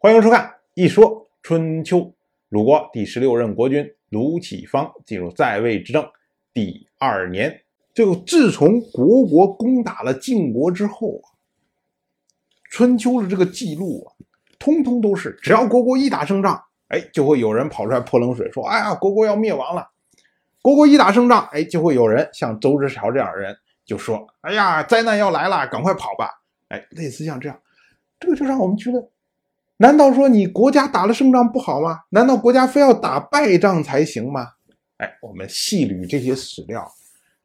欢迎收看《一说春秋》。鲁国第十六任国君鲁启方进入在位执政第二年，就自从国国攻打了晋国之后啊，春秋的这个记录啊，通通都是只要国国一打胜仗，哎，就会有人跑出来泼冷水，说：“哎呀，国国要灭亡了。”国国一打胜仗，哎，就会有人像周之朝这样的人就说：“哎呀，灾难要来了，赶快跑吧！”哎，类似像这样，这个就让我们觉得。难道说你国家打了胜仗不好吗？难道国家非要打败仗才行吗？哎，我们细捋这些史料，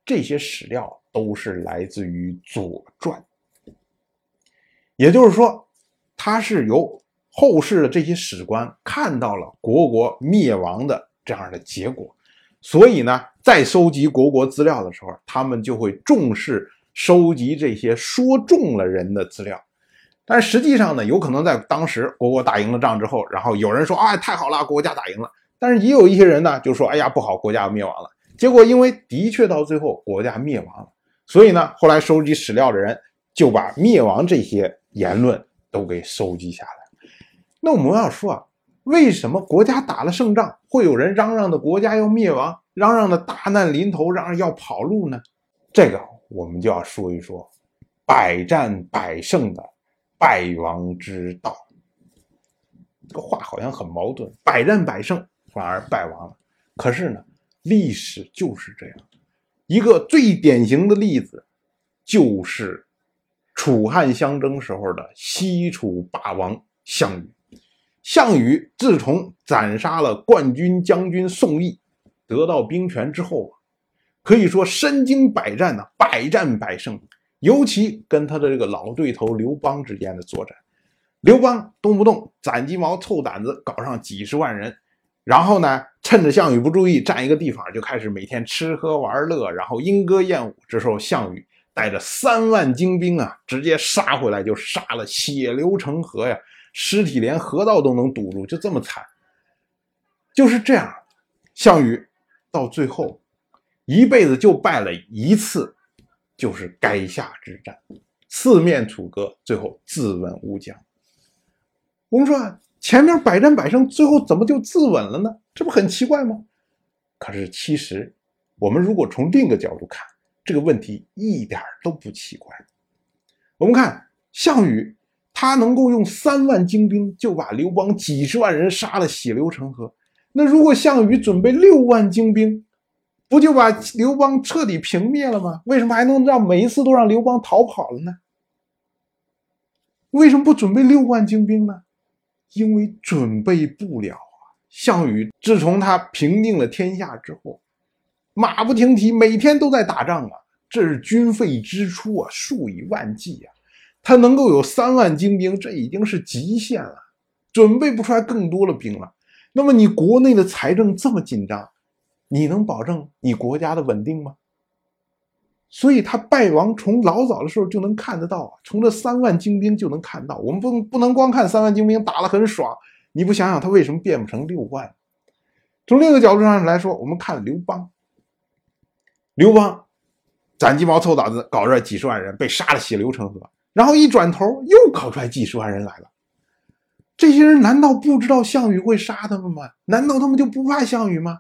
这些史料都是来自于《左传》，也就是说，它是由后世的这些史官看到了国国灭亡的这样的结果，所以呢，在收集国国资料的时候，他们就会重视收集这些说中了人的资料。但实际上呢，有可能在当时国国打赢了仗之后，然后有人说啊，太好了，国家打赢了。但是也有一些人呢，就说哎呀，不好，国家要灭亡了。结果因为的确到最后国家灭亡了，所以呢，后来收集史料的人就把灭亡这些言论都给收集下来。那我们要说啊，为什么国家打了胜仗，会有人嚷嚷的国家要灭亡，嚷嚷的大难临头，嚷嚷要跑路呢？这个我们就要说一说百战百胜的。败亡之道，这个话好像很矛盾。百战百胜反而败亡了，可是呢，历史就是这样。一个最典型的例子，就是楚汉相争时候的西楚霸王项羽。项羽自从斩杀了冠军将军宋义，得到兵权之后啊，可以说身经百战呐，百战百胜。尤其跟他的这个老对头刘邦之间的作战，刘邦动不动攒鸡毛凑胆子搞上几十万人，然后呢，趁着项羽不注意占一个地方，就开始每天吃喝玩乐，然后莺歌燕舞。这时候项羽带着三万精兵啊，直接杀回来就杀了，血流成河呀，尸体连河道都能堵住，就这么惨。就是这样，项羽到最后一辈子就败了一次。就是垓下之战，四面楚歌，最后自刎乌江。我们说啊前面百战百胜，最后怎么就自刎了呢？这不很奇怪吗？可是其实，我们如果从另一个角度看这个问题，一点都不奇怪。我们看项羽，他能够用三万精兵就把刘邦几十万人杀了血流成河。那如果项羽准备六万精兵？不就把刘邦彻底平灭了吗？为什么还能让每一次都让刘邦逃跑了呢？为什么不准备六万精兵呢？因为准备不了啊！项羽自从他平定了天下之后，马不停蹄，每天都在打仗啊，这是军费支出啊，数以万计啊。他能够有三万精兵，这已经是极限了，准备不出来更多的兵了。那么你国内的财政这么紧张？你能保证你国家的稳定吗？所以他败亡从老早的时候就能看得到，从这三万精兵就能看到。我们不不能光看三万精兵打得很爽，你不想想他为什么变不成六万？从另一个角度上来说，我们看刘邦，刘邦攒鸡毛凑胆子搞出来几十万人，被杀的血流成河，然后一转头又搞出来几十万人来了。这些人难道不知道项羽会杀他们吗？难道他们就不怕项羽吗？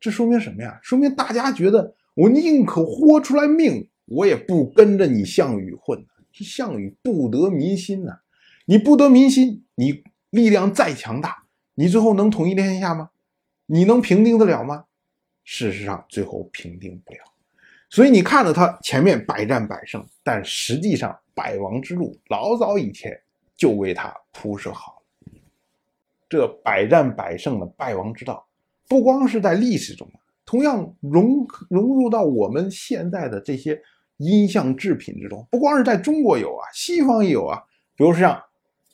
这说明什么呀？说明大家觉得我宁可豁出来命，我也不跟着你项羽混。这项羽不得民心呐！你不得民心，你力量再强大，你最后能统一天下吗？你能平定得了吗？事实上，最后平定不了。所以你看着他前面百战百胜，但实际上败亡之路老早以前就为他铺设好了。这百战百胜的败亡之道。不光是在历史中，同样融融入到我们现在的这些音像制品之中。不光是在中国有啊，西方也有啊。比如像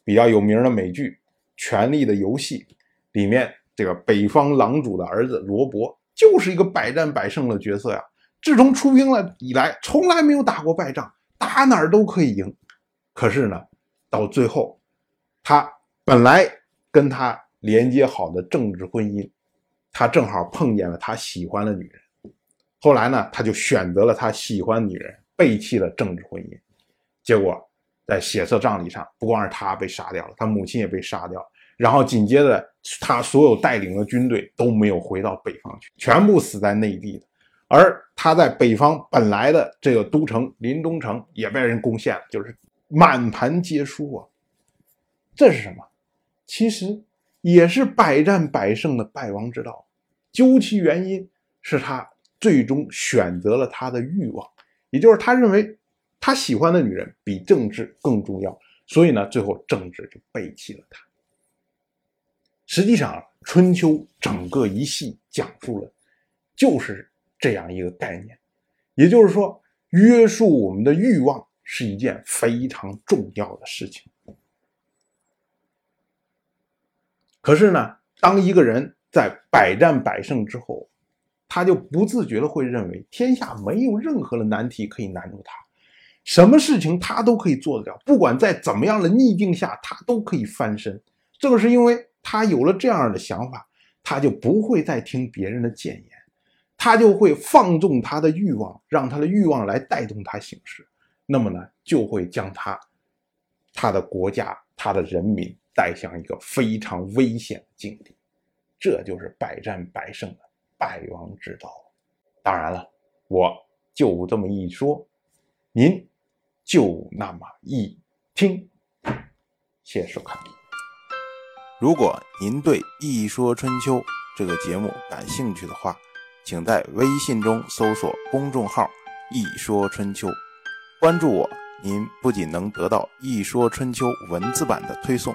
比较有名的美剧《权力的游戏》里面，这个北方狼主的儿子罗伯就是一个百战百胜的角色呀。自从出兵了以来，从来没有打过败仗，打哪儿都可以赢。可是呢，到最后，他本来跟他连接好的政治婚姻。他正好碰见了他喜欢的女人，后来呢，他就选择了他喜欢女人，背弃了政治婚姻，结果在血色葬礼上，不光是他被杀掉了，他母亲也被杀掉。然后紧接着，他所有带领的军队都没有回到北方去，全部死在内地的。而他在北方本来的这个都城临东城也被人攻陷了，就是满盘皆输啊！这是什么？其实也是百战百胜的败亡之道。究其原因，是他最终选择了他的欲望，也就是他认为他喜欢的女人比政治更重要，所以呢，最后政治就背弃了他。实际上，春秋整个一系讲述了就是这样一个概念，也就是说，约束我们的欲望是一件非常重要的事情。可是呢，当一个人在百战百胜之后，他就不自觉的会认为天下没有任何的难题可以难住他，什么事情他都可以做得了，不管在怎么样的逆境下，他都可以翻身。正是因为他有了这样的想法，他就不会再听别人的谏言，他就会放纵他的欲望，让他的欲望来带动他行事。那么呢，就会将他、他的国家、他的人民。带向一个非常危险的境地，这就是百战百胜的败亡之道。当然了，我就这么一说，您就那么一听。谢谢收看。如果您对《一说春秋》这个节目感兴趣的话，请在微信中搜索公众号“一说春秋”，关注我，您不仅能得到《一说春秋》文字版的推送。